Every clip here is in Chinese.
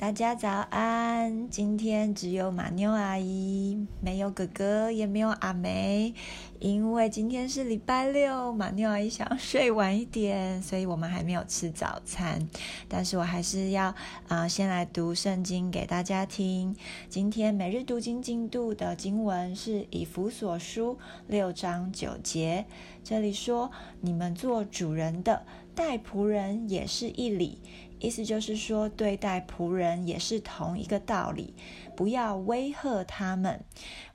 大家早安！今天只有马妞阿姨，没有哥哥，也没有阿梅，因为今天是礼拜六，马妞阿姨想睡晚一点，所以我们还没有吃早餐。但是我还是要啊，先来读圣经给大家听。今天每日读经进度的经文是以弗所书六章九节，这里说：“你们做主人的，待仆人也是一理。”意思就是说，对待仆人也是同一个道理，不要威吓他们。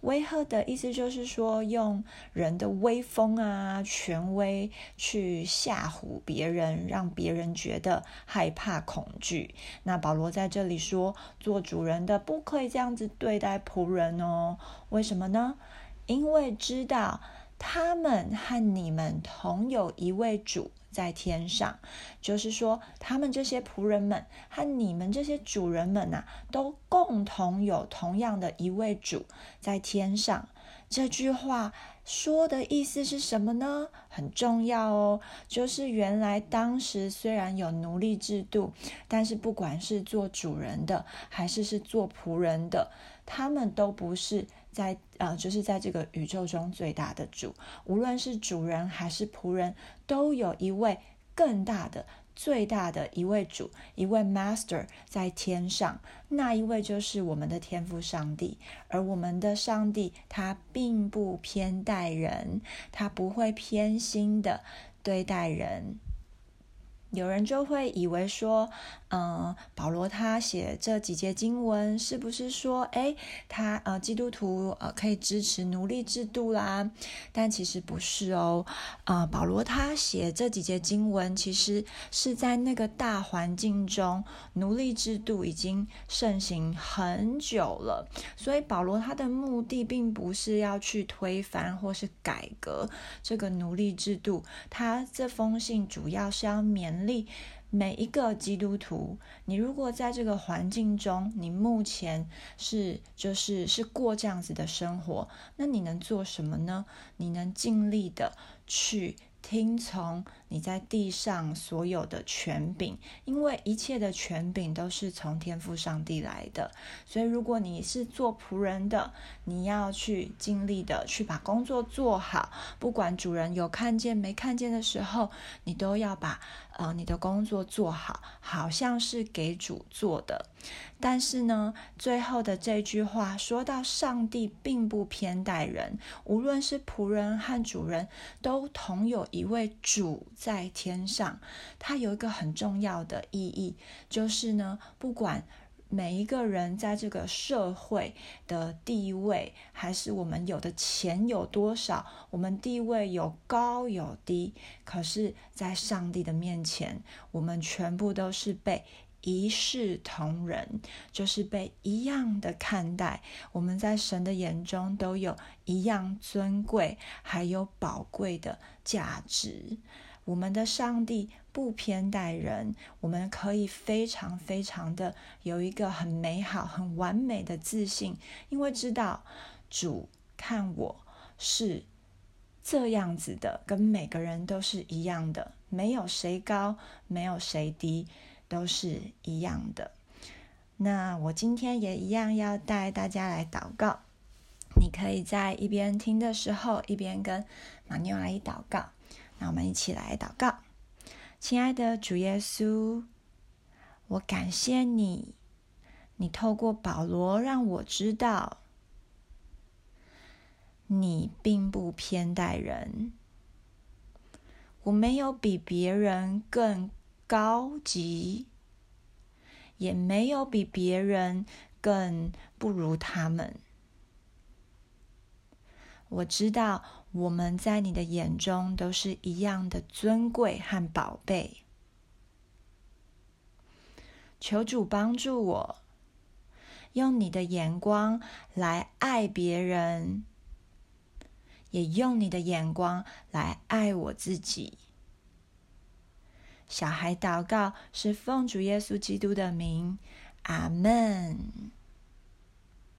威吓的意思就是说，用人的威风啊、权威去吓唬别人，让别人觉得害怕、恐惧。那保罗在这里说，做主人的不可以这样子对待仆人哦。为什么呢？因为知道他们和你们同有一位主。在天上，就是说，他们这些仆人们和你们这些主人们呐，都共同有同样的一位主在天上。这句话说的意思是什么呢？很重要哦，就是原来当时虽然有奴隶制度，但是不管是做主人的，还是是做仆人的，他们都不是在呃，就是在这个宇宙中最大的主。无论是主人还是仆人，都有一位更大的。最大的一位主，一位 Master 在天上，那一位就是我们的天父上帝。而我们的上帝，他并不偏待人，他不会偏心的对待人。有人就会以为说，嗯，保罗他写这几节经文，是不是说，哎，他呃，基督徒呃可以支持奴隶制度啦？但其实不是哦，啊，保罗他写这几节经文，其实是在那个大环境中，奴隶制度已经盛行很久了，所以保罗他的目的并不是要去推翻或是改革这个奴隶制度，他这封信主要是要勉。励每一个基督徒，你如果在这个环境中，你目前是就是是过这样子的生活，那你能做什么呢？你能尽力的去。听从你在地上所有的权柄，因为一切的权柄都是从天父上帝来的。所以，如果你是做仆人的，你要去尽力的去把工作做好，不管主人有看见没看见的时候，你都要把呃你的工作做好，好像是给主做的。但是呢，最后的这句话说到，上帝并不偏待人，无论是仆人和主人，都同有一位主在天上。它有一个很重要的意义，就是呢，不管每一个人在这个社会的地位，还是我们有的钱有多少，我们地位有高有低，可是，在上帝的面前，我们全部都是被。一视同仁，就是被一样的看待。我们在神的眼中都有一样尊贵，还有宝贵的价值。我们的上帝不偏待人，我们可以非常非常的有一个很美好、很完美的自信，因为知道主看我是这样子的，跟每个人都是一样的，没有谁高，没有谁低。都是一样的。那我今天也一样要带大家来祷告。你可以在一边听的时候，一边跟马妞阿姨祷告。那我们一起来祷告。亲爱的主耶稣，我感谢你，你透过保罗让我知道，你并不偏待人。我没有比别人更。高级，也没有比别人更不如他们。我知道我们在你的眼中都是一样的尊贵和宝贝。求主帮助我，用你的眼光来爱别人，也用你的眼光来爱我自己。小孩祷告是奉主耶稣基督的名，阿门。